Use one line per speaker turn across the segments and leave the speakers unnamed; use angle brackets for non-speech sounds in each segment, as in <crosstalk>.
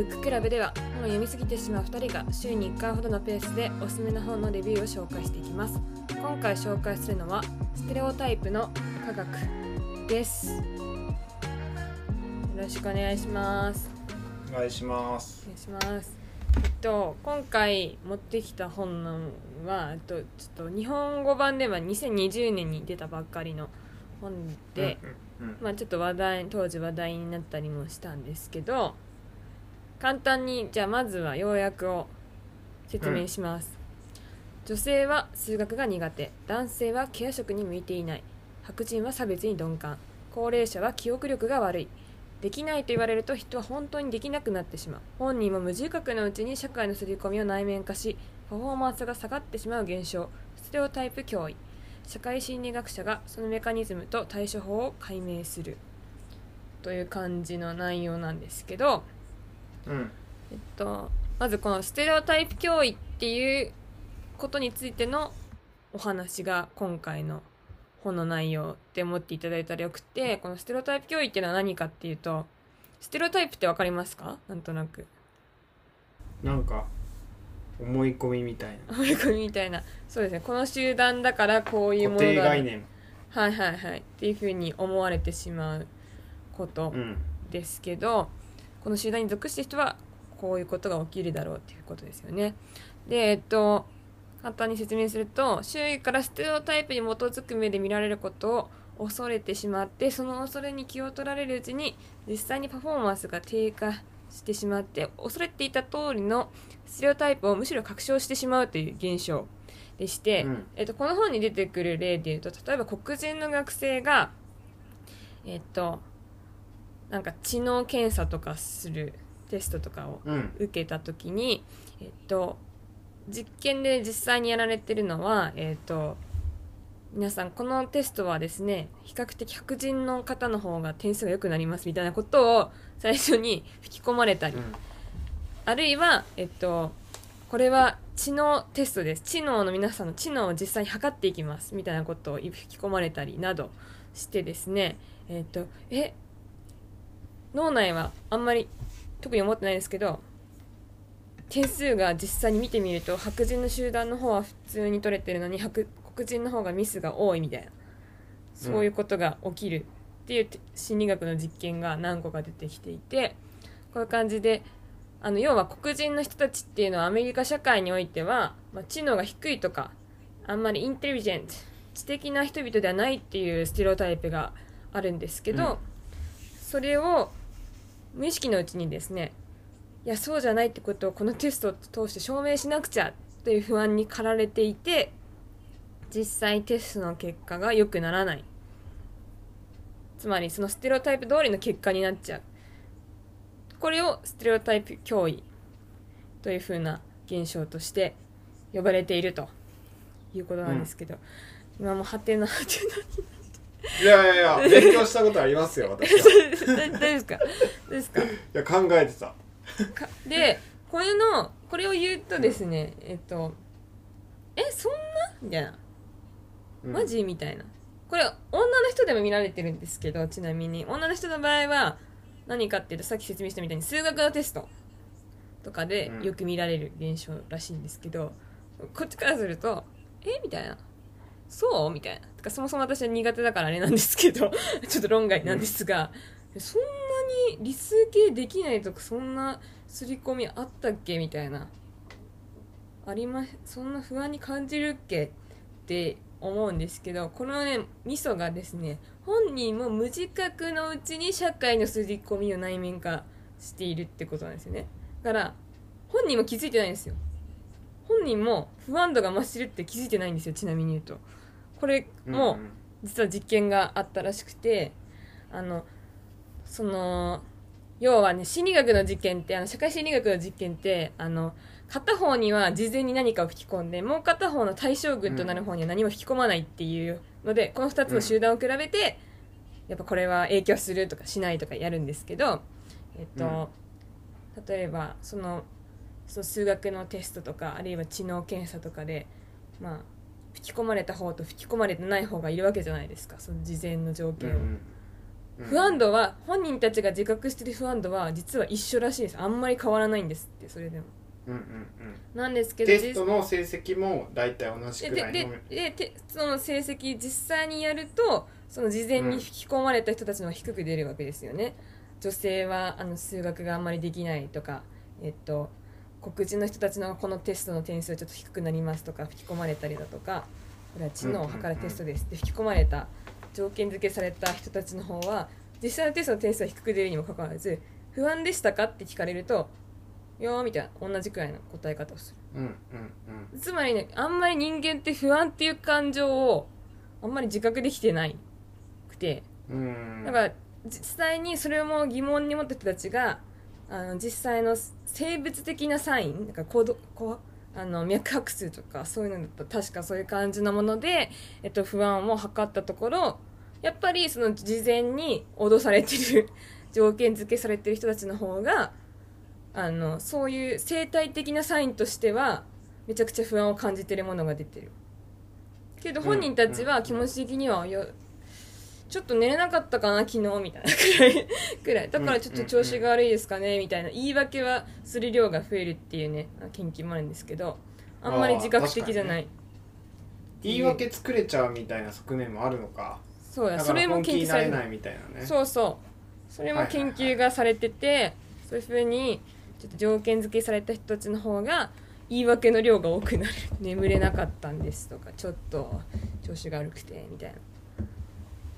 ブッククラブでは本を読みすぎてしまう2人が週に1回ほどのペースでおすすめの本のレビューを紹介していきます。今回紹介するのはステレオタイプの科学です。よろしくお願いします。
お願いします。
お願いします。えっと今回持ってきた本のはえっとちょっと日本語版では2020年に出たばっかりの本で、
うんうん。
まあちょっと話題当時話題になったりもしたんですけど簡単にじゃあまずは要約を説明します、女性は数学が苦手。男性はケア職に向いていない。白人は差別に鈍感。高齢者は記憶力が悪い。できないと言われると人は本当にできなくなってしまう。本人も無自覚のうちに社会の刷り込みを内面化しパフォーマンスが下がってしまう現象。ステレオタイプ脅威社会心理学者がそのメカニズムと対処法を解明する。という感じの内容なんですけど、
うん。
えっと、まずこのステレオタイプ脅威っていうことについてのお話が今回の本の内容って思っていただいたらよくてこのステレオタイプ脅威っていうのは何かっていうとステレオタイプって分かりますか？なんとなく。
なんか思い込みみたいな。
思い込みみたいな。そうですね。この集団だからこういうも
固
のが
定概念。
はいはいはい。っていうふうに思われてしまうこと
うん。
ですけど、この集団に属してる人はこういうことが起きるだろうっていうことですよね。でえっと簡単に説明すると周囲からステレオタイプに基づく目で見られることを恐れてしまってその恐れに気を取られるうちに実際にパフォーマンスが低下してしまって恐れていた通りのステレオタイプをむしろ確証してしまうという現象でして、
うん
えっと、この本に出てくる例でいうと例えば黒人の学生がえっとなんか知能検査とかするテストとかを
うん。
受けた時に、えっと、実験で実際にやられてるのは、えっと、皆さんこのテストはですね比較的白人の方の方が点数が良くなりますみたいなことを最初に <laughs> 吹き込まれたり、あるいは、えっと、これは知能テストです。知能の皆さんの知能を実際に測っていきますみたいなことを吹き込まれたりなどしてですねえっとえ脳内はあんまり特に思ってないですけど点数が実際に見てみると白人の集団の方は普通に取れてるのに白黒人の方がミスが多いみたいな。そういうことが起きるっていうて心理学の実験が何個か出てきていてこういう感じであの要は黒人の人たちっていうのはアメリカ社会においては、まあ、知能が低いとかあんまりインテリジェント知的な人々ではないっていうステレオタイプがあるんですけど、
うん。
それを無意識のうちにですねいやそうじゃないってことをこのテストを通して証明しなくちゃという不安に駆られていて実際テストの結果が良くならない。つまりそのステレオタイプ通りの結果になっちゃう。これをステレオタイプ脅威というふうな現象として呼ばれているということなんですけど、今もハテナハテ
いやいやいや勉強したことありますよ <laughs> 私は。
ナ大
い
丈夫ですか？ですか？
や考えてた。
かでこれのこれを言うとですねえっとえそんな？みたいな。
うん。
マジ？みたいな。これ女の人でも見られてるんですけどちなみに。女の人の場合は何かっていうとさっき説明したみたいに数学のテストとかで
うん。
よく見られる現象らしいんですけど、こっちからするとえ？みたいなそう？みたいな。てかそもそも私は苦手だからあれなんですけど <laughs> ちょっと論外なんですが、そんなに理数系できないとかそんな刷り込みあったっけみたいな。ありまそんな不安に感じるっけって思うんですけどこのねミソがですね本人も無自覚のうちに社会の刷り込みを内面化しているってことなんですよね。だから本人も気づいてないんですよ。本人も不安度が増してるって気づいてないんですよちなみに言うとこれも、
うん。
実は実験があったらしくてあのその要はね心理学の実験ってあの社会心理学の実験ってあの片方には事前に何かを吹き込んでもう片方の対象群となる方には何も吹き込まないっていうので、この2つの集団を比べて、やっぱこれは影響するとかしないとかやるんですけど、えっと例えばそのその数学のテストとかあるいは知能検査とかでまあ吹き込まれた方と吹き込まれてない方がいるわけじゃないですか。その事前の条件を、
うんうん。
不安度は本人たちが自覚してる不安度は実は一緒らしいです。あんまり変わらないんですってそれでも。
うんうん
なんですけど
うんテストの成績も大体同じ
で
くらい。の
でででその成績実際にやるとその事前に引き込まれた人たちの方が低く出るわけですよね、女性はあの数学があんまりできないとかえっと黒人の人たちのこのテストの点数はちょっと低くなりますとか吹き込まれたりだとかこれは知能を測るテストです。って吹き込まれた条件付けされた人たちの方は実際のテストの点数は低く出るにもかかわらず不安でしたかって聞かれると「いやー」みたいな同じくらいの答え方をする。
うんうんうん。
つまりねあんまり人間って不安っていう感情をあんまり自覚できてないくて
うん。
だから実際にそれも疑問に持った人たちがあの実際の生物的なサインなんかこうこうあの脈拍数とかそういうのだったら確かそういう感じのもので、えっと、不安を測ったところやっぱりその事前に脅されてる <laughs> 条件付けされてる人たちの方があのそういう生態的なサインとしてはめちゃくちゃ不安を感じてるものが出てる。けど本人たちは気持ち的には、いやちょっと寝れなかったかな昨日みたいなくらい。<laughs> くらい。だからちょっと調子が悪いですかねみたいな。言い訳はする量が増えるっていうね研究もあるんですけどあんまり自覚的じゃない、
言い訳作れちゃうみたいな側面もあるのか。
そうやそれも研究され
ない。みたいなね。
そうそう。それも研究がされてて、そういうふうにちょっと条件付けされた人たちの方が言い訳の量が多くなる。眠れなかったんですとかちょっと調子が悪くてみたいな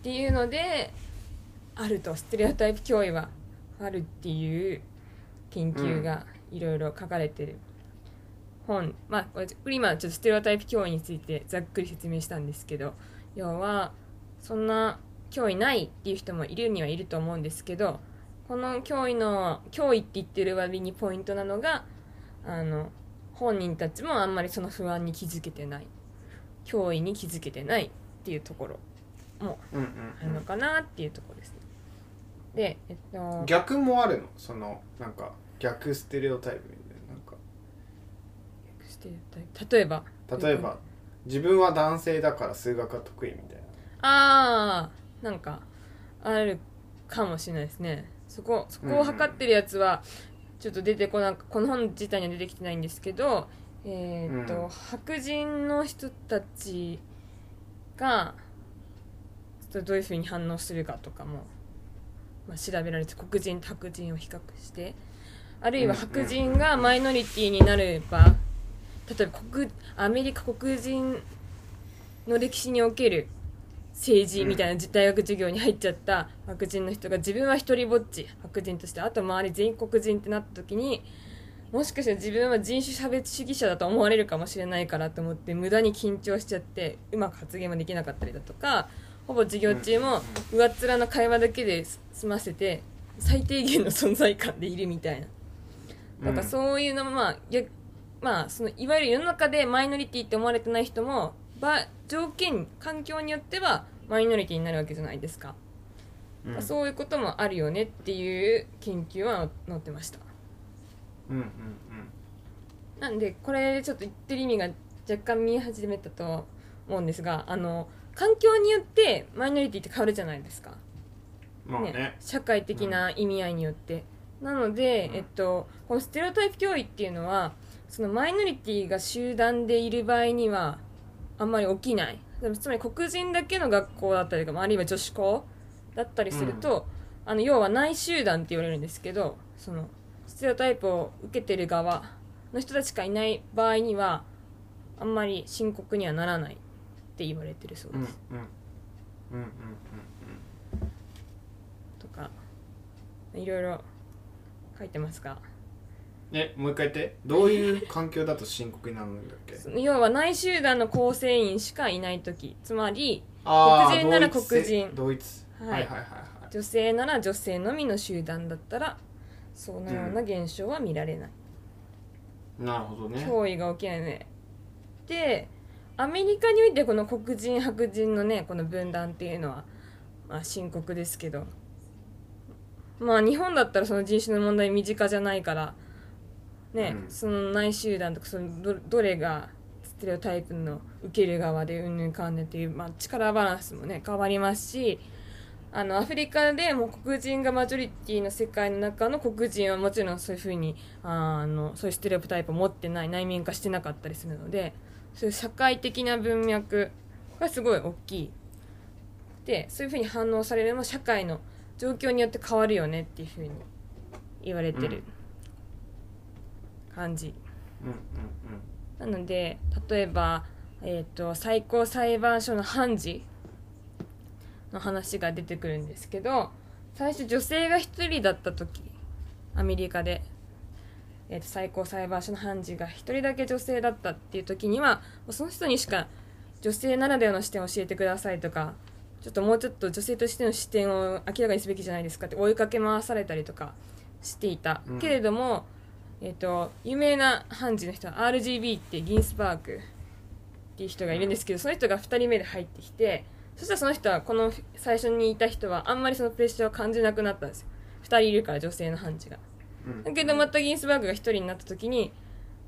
っていうのであるとステレオタイプ脅威はあるっていう研究がいろいろ書かれてる本、まあこれ今ちょっとステレオタイプ脅威についてざっくり説明したんですけど要はそんな脅威ないっていう人もいるにはいると思うんですけどこの脅威の脅威って言ってる割にポイントなのがあの本人たちもあんまりその不安に気づけてない。脅威に気づけてないっていうところ。もあるのかなっていうところですね。で、えっと、
逆もあるの？そのなんか逆ステレオタイプみたいななんか。
ステレオタイプ？例えば？
例えば自分は男性だから数学が得意みたい
ああなんかあるかもしれないですね。そこそこを測ってるやつはちょっと出てこなくこの本自体には出てきてないんですけどえーっと、
うん。
白人の人たちがどういうふうに反応するかとかも、まあ、調べられて黒人と白人を比較してあるいは
うん
白人がマイノリティになれば例えば黒アメリカ黒人の歴史における政治みたいな大学授業に入っちゃった白人の人が自分は一人ぼっち白人としてあと周り全員黒人ってなった時にもしかしたら自分は人種差別主義者だと思われるかもしれないからと思って無駄に緊張しちゃってうまく発言もできなかったりだとかほぼ授業中も上っ面の会話だけで済ませて最低限の存在感でいるみたいな。
な
なんかそういうのもまあやまあそのいわゆる世の中でマイノリティって思われてない人もば条件環境によってはマイノリティになるわけじゃないですか、
うん。うん
そういうこともあるよねっていう研究は載ってました。
うんうん。
なんでこれちょっと言ってる意味が若干見え始めたと思うんですがあの環境によってマイノリティって変わるじゃないですか。
うんまあね。
社会的な意味合いによって、なので、
うん。
えっと、このステレオタイプ教育っていうのはそのマイノリティが集団でいる場合にはあんまり起きない。つまり黒人だけの学校だったりとかあるいは女子校だったりすると、あの要は内集団って言われるんですけどそのステレオタイプを受けてる側の人たちしかいない場合にはあんまり深刻にはならないって言われてるそう
うんうん
です、
うんうんうん
とかいろいろ書いてますが。
うんえもう一回言って。どういう環境だと深刻になるんだっけ？<laughs>
要は内集団の構成員しかいない時。つまり黒人なら黒人。
同一。
はい。
はいはい
女性なら女性のみの集団だったらそのような現象は見られない、
なるほどね。
脅威が起きないねでアメリカにおいてこの黒人白人のねこの分断っていうのは、まあ、深刻ですけど。まあ日本だったらその人種の問題身近じゃないからね、
うん。
その内集団とかそのどどれがステレオタイプの受ける側でうんぬんかんぬんっていう、まあ、力バランスもね変わりますしあのアフリカでも黒人がマジョリティの世界の中の黒人はもちろんそういうふうにあのそういうステレオタイプを持ってない内面化してなかったりするのでそういう社会的な文脈がすごい大きい。でそういうふうに反応されるのも社会の状況によって変わるよねっていうふうに言われてる感じ、なので例えば、えー、と最高裁判所の判事の話が出てくるんですけど最初女性が1人だった時アメリカで、えー、と最高裁判所の判事が1人だけ女性だったっていう時にはもうその人にしか女性ならではの視点を教えてくださいとかちょっともうちょっと女性としての視点を明らかにすべきじゃないですかって追いかけ回されたりとかしていた、
うん。
けれども、えー、と有名な判事の人は RGB ってギンスバーグっていう人がいるんですけどその人が2人目で入ってきてそしたらその人はこの最初にいた人はあんまりそのプレッシャーを感じなくなったんですよ。2人いるから女性の判事が。
うん
だけどまたギンスバーグが1人になった時に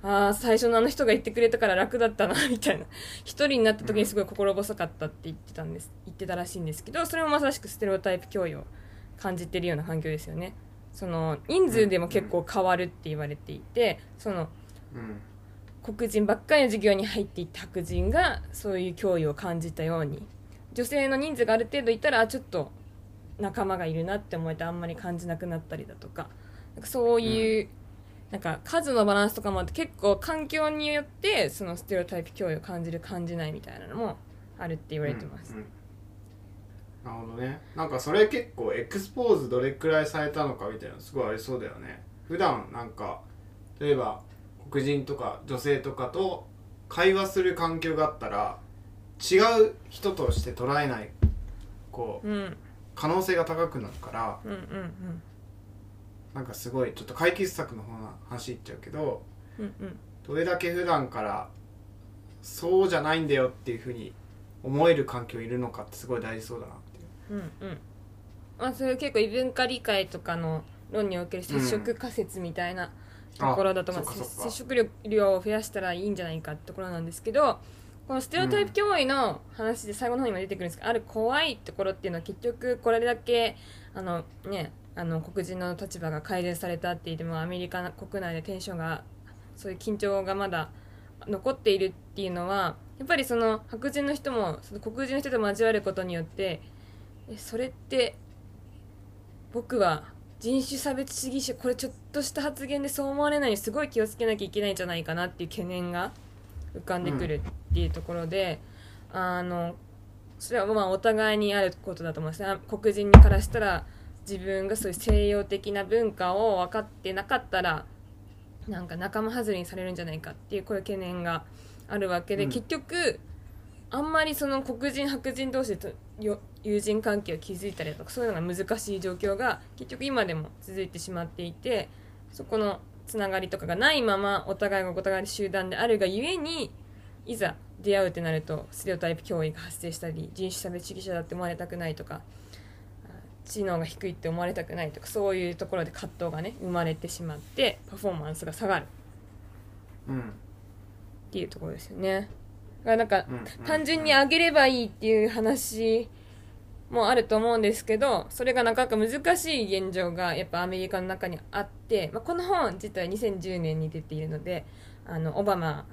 ああ最初のあの人が言ってくれたから楽だったなみたいな。1人になった時にすごい心細かったって言ってたんです言ってたらしいんですけどそれもまさしくステレオタイプ教養を感じてるような環境ですよね。その人数でも結構変わるって言われていてその
うん
黒人ばっかりの授業に入っていった白人がそういう脅威を感じたように。女性の人数がある程度いたらあちょっと仲間がいるなって思えてあんまり感じなくなったりだとかそういう、なんか数のバランスとかもあって結構環境によってそのステレオタイプ脅威を感じる感じないみたいなのもあるって言われてます。
うんうんなるほどね。なんかそれ結構エクスポーズどれくらいされたのかみたいなのすごいありそうだよね。普段なんか例えば黒人とか女性とかと会話する環境があったら違う人として捉えないこう
うん。
可能性が高くなるから
うんうん
なんかすごいちょっと解決策の方の話いっちゃうけど
うんうん。うん
どれだけ普段からそうじゃないんだよっていうふうに思える環境いるのかってすごい大事そうだなっていう。
うんうん。まあそれ結構異文化理解とかの論における接触仮説みたいなところだと思います、
あそっかそっか。
接触量を増やしたらいいんじゃないかってところなんですけどこのステレオタイプ脅威の話で最後の方にも出てくるんですけど、ある怖いところっていうのは結局これだけあのねあの黒人の立場が改善されたって言ってもアメリカ国内でテンションがそういう緊張がまだ残っているっていうのはやっぱりその白人の人もその黒人の人と交わることによってそれって僕は人種差別主義者これちょっとした発言でそう思われないようにすごい気をつけなきゃいけないんじゃないかなっていう懸念が浮かんでくるっていうところで、あのそれはまあお互いにあることだと思います。ね黒人からしたら自分がそういう西洋的な文化を分かってなかったらなんか仲間外れにされるんじゃないかっていうこういう懸念があるわけで、
うん。
結局あんまりその黒人白人同士で友人関係を築いたりだとかそういうのが難しい状況が結局今でも続いてしまっていてそこのつながりとかがないままお互いがお互い集団であるがゆえにいざ出会うってなるとステレオタイプ脅威が発生したり人種差別主義者だって思われたくないとかあ知能が低いって思われたくないとかそういうところで葛藤がね生まれてしまってパフォーマンスが下がる。
うん。
っていうところですよね。だからなんか単純に上げればいいっていう話もあると思うんですけどそれがなかなか難しい現状がやっぱアメリカの中にあって、まあ、この本自体2010年に出ているのであのオバマ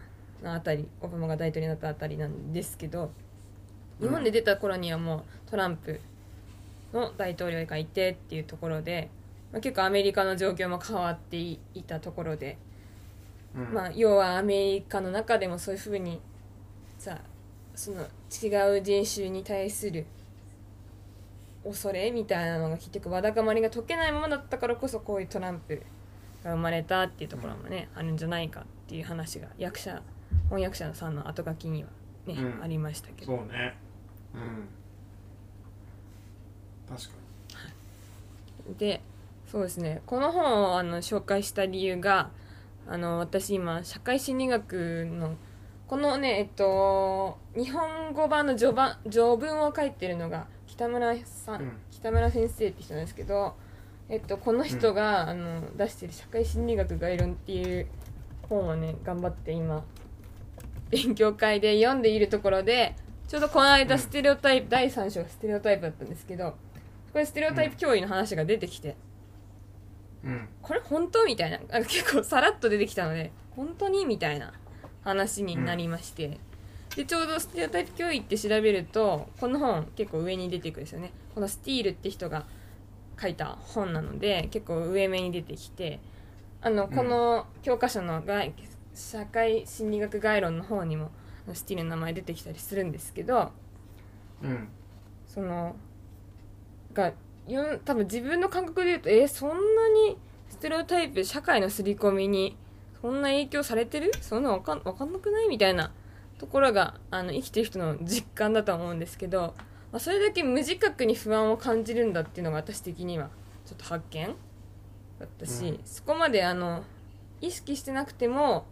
のあたりオバマが大統領になったあたりなんですけど日本で出た頃にはもうトランプの大統領がいてっていうところで、まあ、結構アメリカの状況も変わっていたところで。
うん。
まあ、要はアメリカの中でもそういうふうにさその違う人種に対する恐れみたいなのが結局わだかまりが解けないままだったからこそこういうトランプが生まれたっていうところもね、あるんじゃないかっていう話が役者翻訳者さんの後書きにはね、
うん。
ありましたけど。
そうね。うん確か
でそうですね。この本をあの紹介した理由があの私今社会心理学のこのねえっと日本語版の序盤序文を書いてるのが北村さん、
うん。
北村先生って人なんですけど、えっと、この人が、あの出してる「社会心理学概論」っていう本をね頑張って今勉強会で読んでいるところでちょうどこの間
うん。
ステレオタイプ、第3章がステレオタイプだったんですけどこれステレオタイプ脅威の話が出てきて、
うん。
これ本当みたいな。なんか結構さらっと出てきたので本当にみたいな話になりまして、でちょうどステレオタイプ脅威って調べるとこの本結構上に出てくるんですよね。このスティールって人が書いた本なので結構上目に出てきて。あのこの教科書の概社会心理学概論の方にもスティールの名前出てきたりするんですけど
うん。
そのがよ多分自分の感覚で言うとえそんなにステレオタイプ社会の刷り込みにそんな影響されてる？そんなわかんわかんなくない？みたいなところがあの生きてる人の実感だと思うんですけど、まあ、それだけ無自覚に不安を感じるんだっていうのが私的にはちょっと発見。だったし、
うん。
そこまであの意識してなくても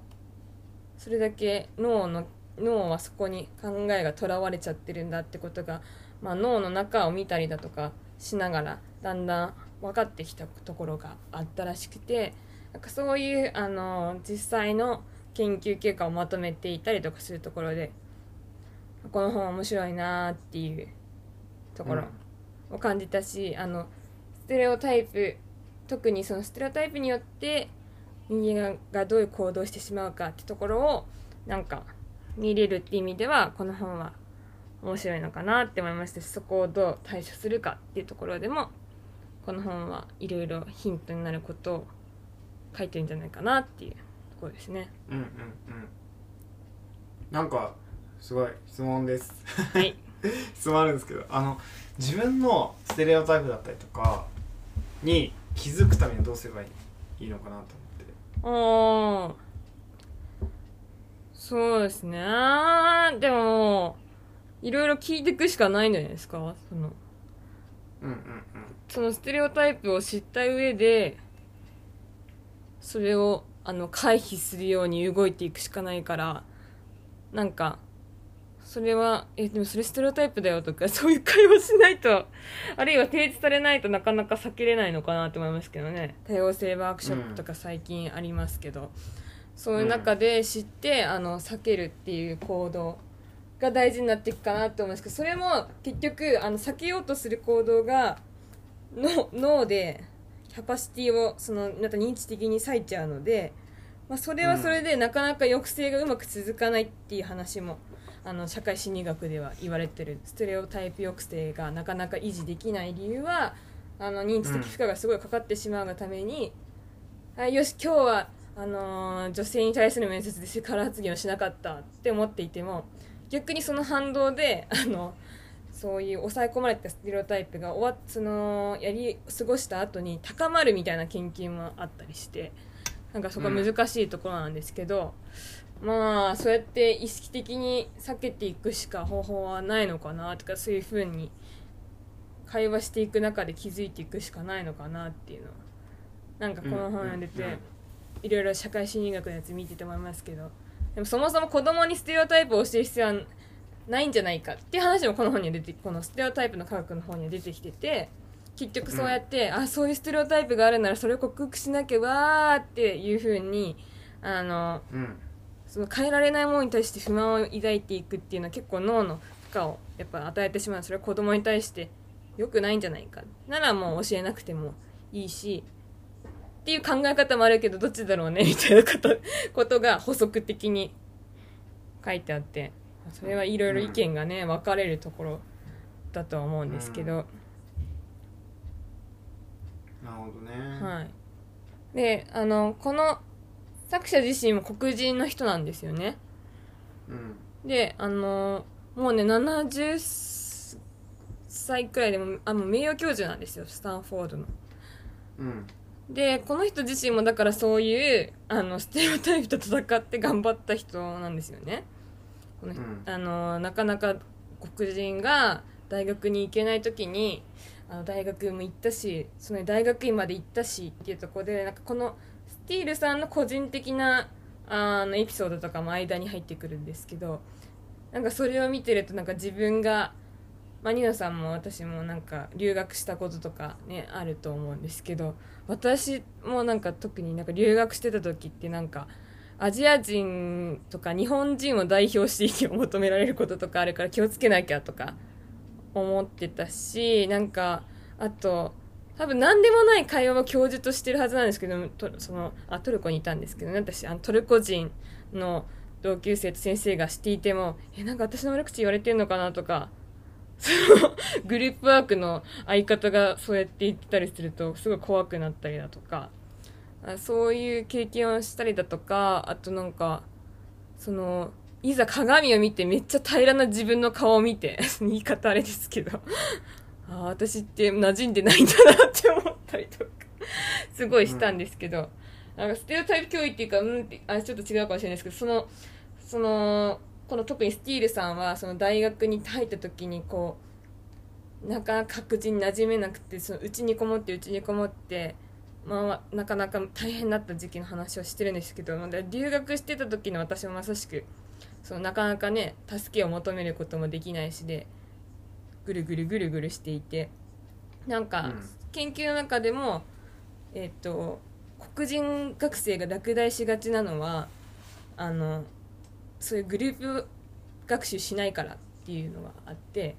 それだけ脳の脳はそこに考えがとらわれちゃってるんだってことが、まあ、脳の中を見たりだとかしながらだんだん分かってきたところがあったらしくてなんかそういうあの実際の研究結果をまとめていたりとかするところでこの本面白いなーっていうところを感じたし、あのステレオタイプ特にそのステレオタイプによって人間がどういう行動をしてしまうかってところをなんか見れるって意味ではこの本は面白いのかなって思いましたしそこをどう対処するかっていうところでもこの本はいろいろヒントになることを書いてるんじゃないかなっていうところですね。
うんうんうん。なんかすごい質問です。
はい、<laughs>
質問あるんですけどあの自分のステレオタイプだったりとかに気づくためにはどうすればいいのかなと思って。
あー。そうですね。でもいろいろ聞いていくしかないんじゃないですか？その
うんうん
そのステレオタイプを知った上でそれをあの回避するように動いていくしかないからなんかそれはえでもそれステレオタイプだよとか <laughs> そういう会話しないとあるいは提示されないとなかなか避けれないのかなと思いますけどね。多様性ワークショップとか最近ありますけど、そういう中で知ってあの避けるっていう行動が大事になっていくかなと思うんですけどそれも結局あの避けようとする行動がの脳でキャパシティをそのなんか認知的に割いちゃうので、まあ、それはそれでなかなか抑制がうまく続かないっていう話もあの社会心理学では言われてるステレオタイプ抑制がなかなか維持できない理由はあの認知的負荷がすごいかかってしまうがために、あよし今日はあのー女性に対する面接でセクハラ発言をしなかったって思っていても逆にその反動で <laughs> あのそういう抑え込まれたステレオタイプが終わっそのやり過ごした後に高まるみたいな研究もあったりしてなんかそこは難しいところなんですけど、まあそうやって意識的に避けていくしか方法はないのかなとかそういうふうに会話していく中で気づいていくしかないのかなっていうのはなんかこの本読んでて、
うんうんうん。
いろいろ社会心理学のやつ見てて思いますけどでもそもそも子供にステレオタイプを教える必要はないんじゃないかっていう話もこの本には出てこのステレオタイプの科学の方には出てきてて結局そうやって、あそういうステレオタイプがあるならそれを克服しなきゃわーっていうふうにあの
うん。
その変えられないものに対して不満を抱いていくっていうのは結構脳の負荷をやっぱ与えてしまう。それは子供に対して良くないんじゃないか。ならもう教えなくてもいいしっていう考え方もあるけどどっちだろうね <laughs> みたいなことことが補足的に書いてあってそれはいろいろ意見がね分かれるところだとは思うんですけど、
なるほどね、
はい。であのこの作者自身も黒人の人なんですよね。
うん。
であのもうね70歳くらいでもあもう名誉教授なんですよスタンフォードの。
うん
でこの人自身もだからそういうあのステレオタイプと戦って頑張った人なんですよね。この人
うん。
あのなかなか黒人が大学に行けない時にあの大学も行ったしその大学院まで行ったしっていうところでなんかこのスティールさんの個人的なあのエピソードとかも間に入ってくるんですけどなんかそれを見てるとなんか自分が、まあ、ニノさんも私もなんか留学したこととかねあると思うんですけど私もなんか特になんか留学してた時ってなんかアジア人とか日本人を代表して意見を求められることとかあるから気をつけなきゃとか思ってたしなんかあと多分何でもない会話を教授としてるはずなんですけどそのあトルコにいたんですけど、ね、私あのトルコ人の同級生と先生がしていてもえなんか私の悪口言われてんのかなとかその <laughs> グループワークの相方がそうやって言ってたりするとすごい怖くなったりだとか。あそういう経験をしたりだとかあとなんかそのいざ鏡を見てめっちゃ平らな自分の顔を見て <laughs> 言い方あれですけど。<laughs> あ私って馴染んでないんだなって思ったりとかすごいしたんですけど、うん、なんかステレオタイプ教育っていうかうんあちょっと違うかもしれないですけどそのそのこの特にスティールさんはその大学に入った時にこうなかなか白人に馴染めなくてそのうちにこもってうちにこもって。まあ、なかなか大変だった時期の話をしてるんですけど留学してた時の私もまさしくそのなかなかね助けを求めることもできないしでぐるぐるぐるぐるしていてなんか、研究の中でもえっ、と黒人学生が落第しがちなのはあのそういうグループ学習しないからっていうのがあって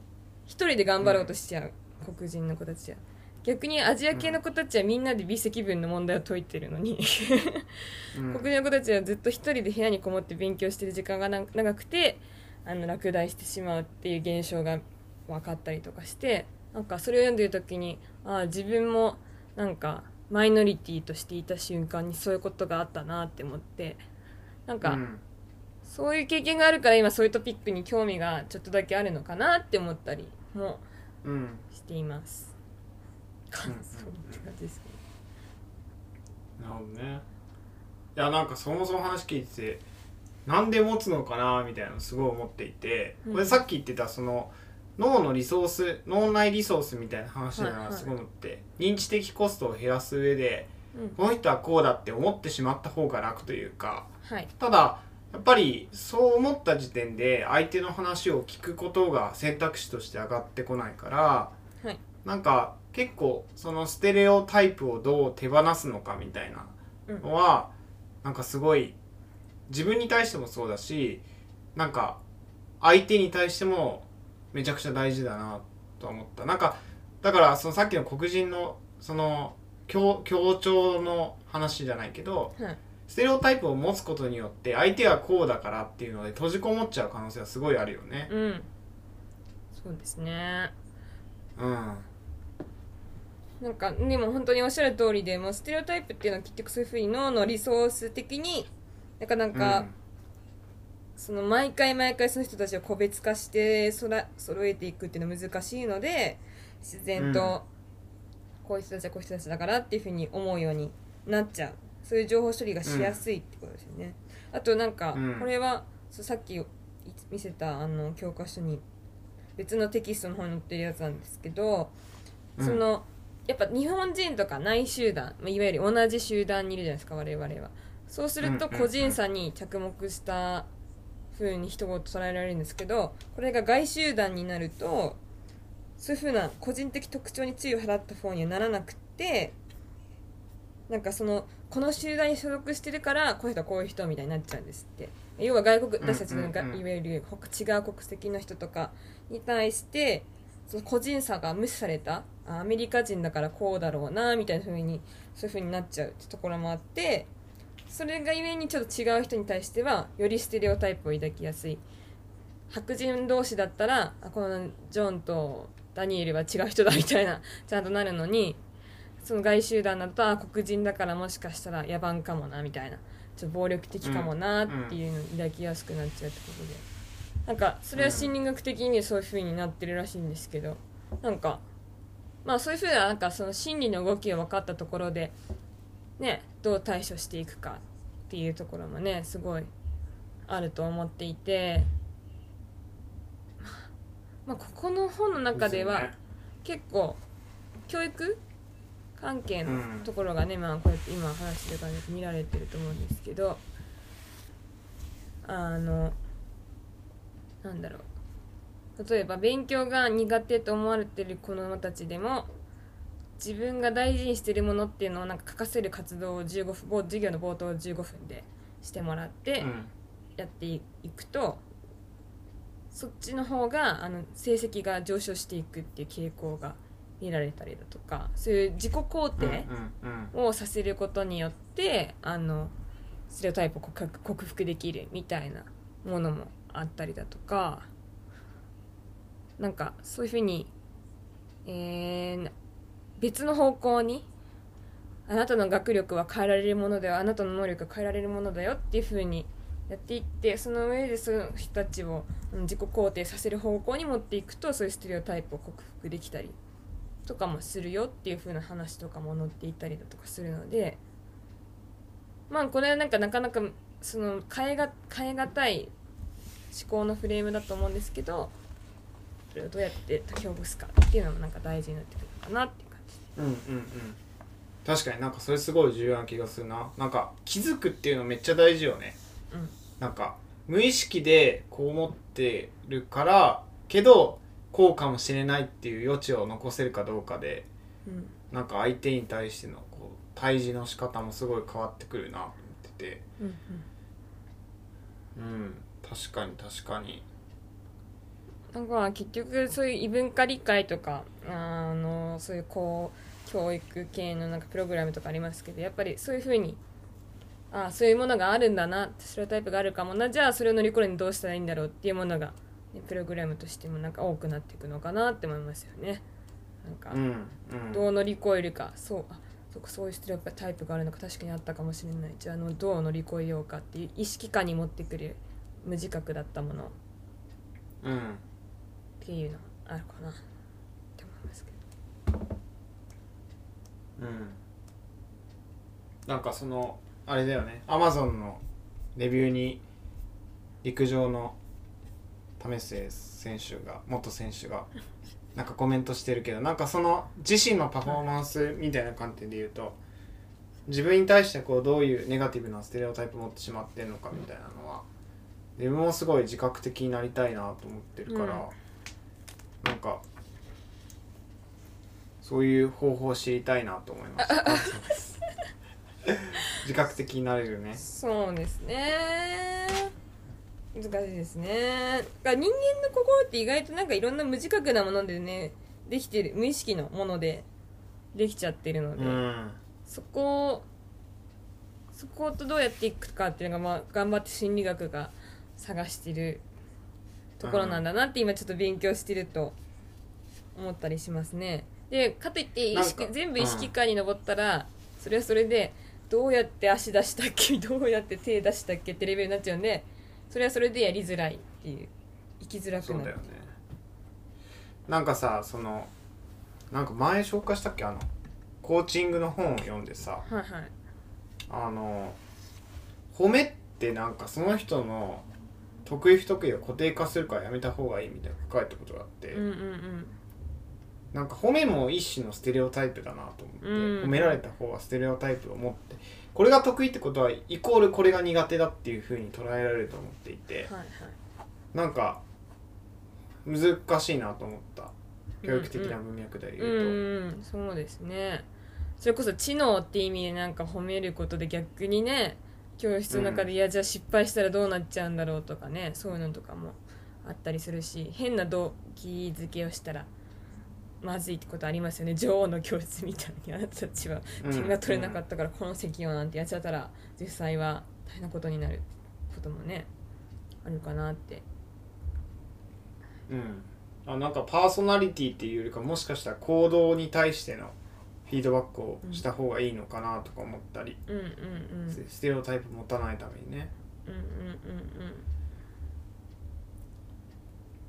一人で頑張ろうとしちゃう、うん、黒人の子たちは。逆にアジア系の子たちはみんなで微積分の問題を解いてるのに <laughs> 黒人の子たちはずっと一人で部屋にこもって勉強してる時間が長くてあの落第してしまうっていう現象が分かったりとかしてなんかそれを読んでる時にああ自分もなんかマイノリティとしていた瞬間にそういうことがあったなって思ってなんか、うん、そういう経験があるから今そういうトピックに興味がちょっとだけあるのかなって思ったりもしています。感想って感じです
なるほどね。いやなんかそもそも話聞いててなんで持つのかなみたいなのすごい思っていて、これさっき言ってたその脳のリソース脳内リソースみたいな話だなすごい思って、はいはい、認知的コストを減らす上で、うん、この人はこうだって思ってしまった方が楽というか、はい、ただやっぱりそう思った時点で相手の話を聞くことが選択肢として上がってこないから、はい、なんか結構そのステレオタイプをどう手放すのかみたいなのは、うん、なんかすごい自分に対してもそうだしなんか相手に対してもめちゃくちゃ大事だなと思った。なんかだからそのさっきの黒人のその協協調の話じゃないけど、うん、ステレオタイプを持つことによって相手はこうだからっていうので閉じこもっちゃう可能性はすごいあるよね。
うん。そうですね。うん。なんかでも本当におっしゃる通りでもうステレオタイプっていうのは結局そういうふうに脳のリソース的になんかなんか、うん、その毎回毎回その人たちを個別化してそら揃えていくっていうのは難しいので自然とこういう人たちはこういう人たちだからっていうふうに思うようになっちゃうそういう情報処理がしやすいってことですよね、うん、あとなんかこれは、そうさっき見せたあの教科書に別のテキストの方に載ってるやつなんですけどその、やっぱ日本人とか内集団いわゆる同じ集団にいるじゃないですか我々は。そうすると個人差に着目した風に一言捉えられるんですけどこれが外集団になるとそういう風な個人的特徴に注意を払った方にはならなくてなんかそのこの集団に所属してるからこの人はこういう人みたいになっちゃうんですって。要は外国私たちのが、いわゆる違う国籍の人とかに対してその個人差が無視されたアメリカ人だからこうだろうなみたいな風にそういう風になっちゃうってところもあってそれがゆえにちょっと違う人に対してはよりステレオタイプを抱きやすい。白人同士だったらあこのジョンとダニエルは違う人だみたいなちゃんとなるのにその外集団だとあ黒人だからもしかしたら野蛮かもなみたいな。ちょっと暴力的かもなっていうのを抱きやすくなっちゃうってことで、なんかそれは心理学的にそういう風になってるらしいんですけど。なんかまあそういうふうななんかその心理の動きが分かったところでねどう対処していくかっていうところもねすごいあると思っていて。まあここの本の中では結構教育関係のところがね、まあこうやって今話してる感じで見られてると思うんですけどあのなんだろう。例えば勉強が苦手と思われてる子どもたちでも自分が大事にしてるものっていうのをなんか書かせる活動を15分授業の冒頭15分でしてもらってやっていくと、そっちの方があの成績が上昇していくっていう傾向が見られたりだとかそういう自己肯定、をさせることによってあのステレオタイプを克服できるみたいなものもあったりだとかなんかそういうふうに、えー別の方向にあなたの学力は変えられるものだよあなたの能力は変えられるものだよっていうふうにやっていってその上でその人たちをうん自己肯定させる方向に持っていくとそういうステレオタイプを克服できたりとかもするよっていう風な話とかも載っていたりだとかするのでまあこれはなんかなかなかその変えが変え難い思考のフレームだと思うんですけどそれをどうやって解きほぐすかっていうのもなんか大事になってくるのかなっていう感じ
うんうんうん。確かになんかそれすごい重要な気がするな。なんか気づくっていうのめっちゃ大事よね。
うん。
なんか無意識でこう思ってるからけどこうかもしれないっていう余地を残せるかどうかで
うん。
なんか相手に対してのこう対峙の仕方もすごい変わってくるなと思ってて。
うんうん。
うん確かに確かに。
なんか結局そういう異文化理解とかあのそういうこう教育系のなんかプログラムとかありますけどやっぱりそういうふうにああそういうものがあるんだなステレオタイプがあるかもな。じゃあそれを乗り越えるにどうしたらいいんだろうっていうものが、ね、プログラムとしてもなんか多くなっていくのかなって思いますよね。なんかどう乗り越えるか。そうあそうかそういうステレオタイプがあるのか確かにあったかもしれない。じゃああのどう乗り越えようかっていう意識下に持ってくる無自覚だったもの。
うん
っていうのあるかな。って思いますけど。
うん。なんかそのあれだよね。アマゾンのレビューに陸上の為末選手が元選手がなんかコメントしてるけどなんかその自身のパフォーマンスみたいな観点で言うと自分に対してこうどういうネガティブなステレオタイプ持ってしまってんのかみたいなのは自分もすごい自覚的になりたいなと思ってるから、なんかそういう方法を知りたいなと思いました <laughs> 自覚的になれるね。
そうですね難しいですね。だから人間の心って意外となんかいろんな無自覚なものでねできてる無意識のものでできちゃってるので、
うん。
そこをそことどうやっていくかっていうのが、まあ、頑張って心理学が探してるところなんだなって今ちょっと勉強してると思ったりしますね。でかといって意識全部意識下に登ったら、それはそれでどうやって足出したっけどうやって手出したっけってレベルになっちゃうんでそれはそれでやりづらいっていう。生きづらくなる。
そうだよね。なんかさそのなんか前紹介したっけ？あのコーチングの本を読んでさ
はいはい。
あの褒めってなんかその人の得意不得意を固定化するからやめた方がいいみたいな書かれたことがあって、
うんうんうん。
なんか褒めも一種のステレオタイプだなと思って、
うん。
褒められた方はステレオタイプを持ってこれが得意ってことはイコールこれが苦手だっていうふうに捉えられると思っていて
はいはい
なんか難しいなと思った。教育的な文脈で言うと、
うんうん。そうですね。それこそ知能って意味でなんか褒めることで逆にね教室の中で、いやじゃあ失敗したらどうなっちゃうんだろうとかねそういうのとかもあったりするし変な動機づけをしたらまずいってことありますよね。女王の教室みたいにあなたたちは。
うん。
点が取れなかったからこの席をなんてやっちゃったら実際は大変なことになることもねあるかなって。
うん。あなんかパーソナリティっていうよりかもしかしたら行動に対してのフィードバックをした方がいいのかなとか思ったり、
うんうんうん。
スステレオタイプ持たないためにね。
うんうんうんうん。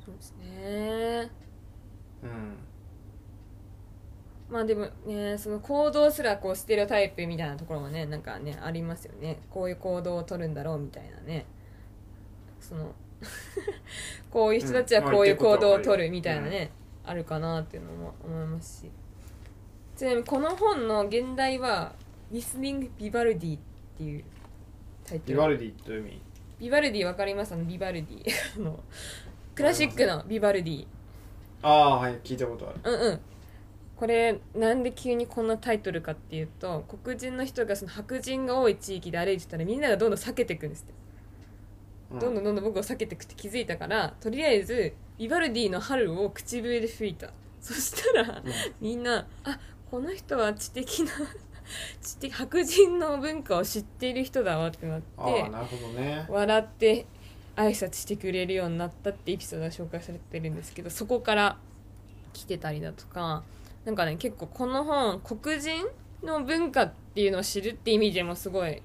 そうですね。
うん
まあでもねその行動すらこうステレオタイプみたいなところもねなんかねありますよね。こういう行動を取るんだろうみたいなね。その <laughs> こういう人たちはこういう行動を取るみたいなね、あるかなっていうのも思いますし。ちなみにこの本の現代は「Listening Vivaldi」っていうタイトル。
ビバルディって意味？
ビバルディわかります？あのビバルディクラシックのビバルディ
ああはい聞いたことある。
うんうんこれなんで急にこんなタイトルかっていうと黒人の人がその白人が多い地域で歩いてたらみんながどんどん避けていくんですって、
う
どん。どんどんどん僕を避けていくって気づいたからとりあえずビバルディの春を唇で吹いた。そしたらみんなあこの人は知的な <laughs> 知的白人の文化を知っている人だわってなって
ね。
笑って挨拶してくれるようになったってエピソードが紹介されてるんですけどそこから来てたりだとかなんかね結構この本黒人の文化っていうのを知るって意味でもすごい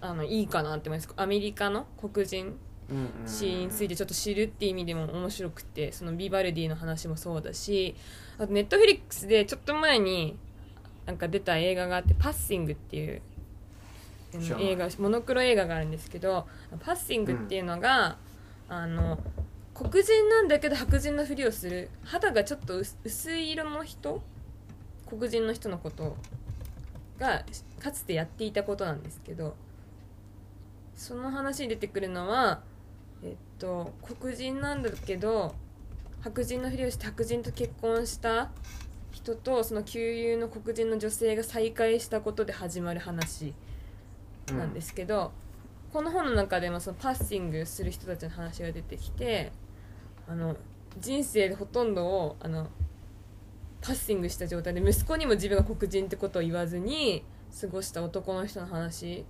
あのいいかなって思います。アメリカの黒人
うんうん。
詩についてちょっと知るって意味でも面白くてそのビバルディの話もそうだしあとネットフリックスでちょっと前になんか出た映画があって「パッシング」ってい。う映画モノクロ映画があるんですけどパッシングっていうのが、あの黒人なんだけど白人のふりをする。肌がちょっと薄薄い色の人？黒人の人のこと。がかつてやっていたことなんですけど。その話に出てくるのはえっと黒人なんだけど白人のふりをして白人と結婚した人とその旧友の黒人の女性が再会したことで始まる話なんですけど、この本の中でもそのパッシングする人たちの話が出てきてあの人生でほとんどをあのパッシングした状態で息子にも自分が黒人ってことを言わずに過ごした男の人の話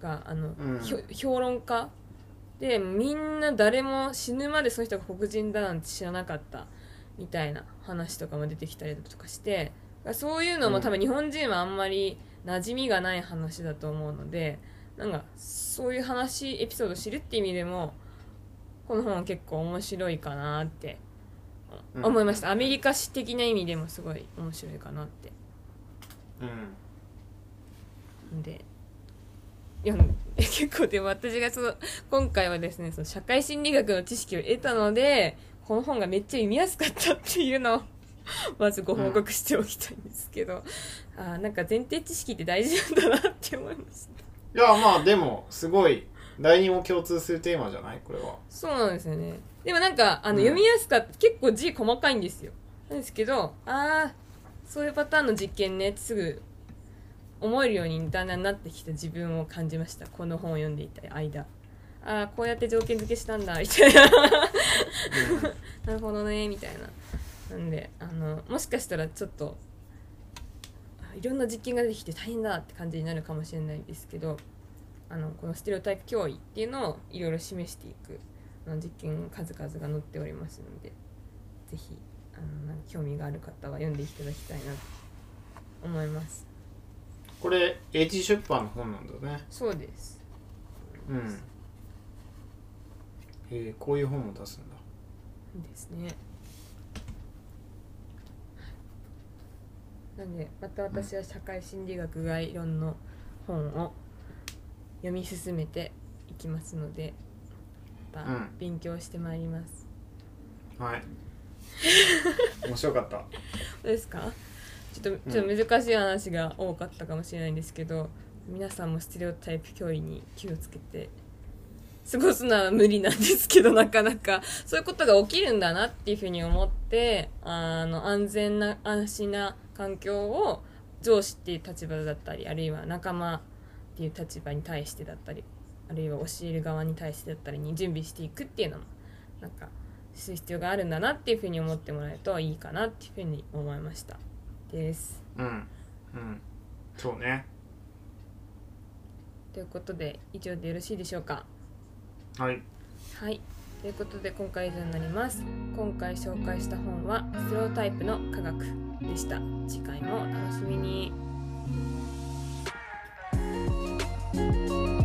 があの、
うん。
評論家でみんな誰も死ぬまでその人が黒人だなんて知らなかったみたいな話とかも出てきたりだとかしてそういうのも多分日本人はあんまり馴染みがない話だと思うのでなんかそういう話エピソードを知るって意味でもこの本は結構面白いかなって
うん。
思いました、アメリカ史的な意味でもすごい面白いかなって。
うん。
で読んで <laughs> 結構でも私がその今回はですねその社会心理学の知識を得たのでこの本がめっちゃ読みやすかったっていうのを <laughs> まずご報告しておきたいんですけど、あーなんか前提知識って大事なんだなって思いました。
いやまあでもすごい誰にも共通するテーマじゃない？これは。
そうなんですよね。でもなんかあの、
うん。
読みやすかった。結構字細かいんですよ。なんですけどああそういうパターンの実験ねすぐ思えるようにだんだんなってきた自分を感じました。この本を読んでいた間。ああこうやって条件付けしたんだ。みたいな。なるほどねみたいな。なんであのもしかしたらちょっとあいろんな実験が出てきて大変だって感じになるかもしれないですけどあのこのステレオタイプ脅威っていうのをいろいろ示していくあの実験数々が載っておりますのでぜひあの興味がある方は読んでいただきたいなと思います。
これ AG 出版の本なんだね。
そうです。
うん。えー、こういう本も出すんだ。
ですね。なんでまた私は社会心理学概論の本を読み進めていきますのでまた
うん。
勉強してまいります、
はい。<laughs> 面白かった。
どうですか？ちょっとちょっと難しい話が多かったかもしれないんですけど、皆さんもステレオタイプ脅威に気をつけて過ごすのは無理なんですけどなかなか。そういうことが起きるんだなっていうふうに思ってあの安全な安心な環境を上司っていう立場だったりあるいは仲間っていう立場に対してだったりあるいは教える側に対してだったりに準備していくっていうのもなんかする必要があるんだなっていうふうに思ってもらえるといいかなっていうふうに思いました。です。
うん。うん。そうね。
ということで以上でよろしいでしょうか？
はい。
はい。ということで今回以上になります。今回紹介した本はステレオタイプの科学でした。次回もお楽しみに Música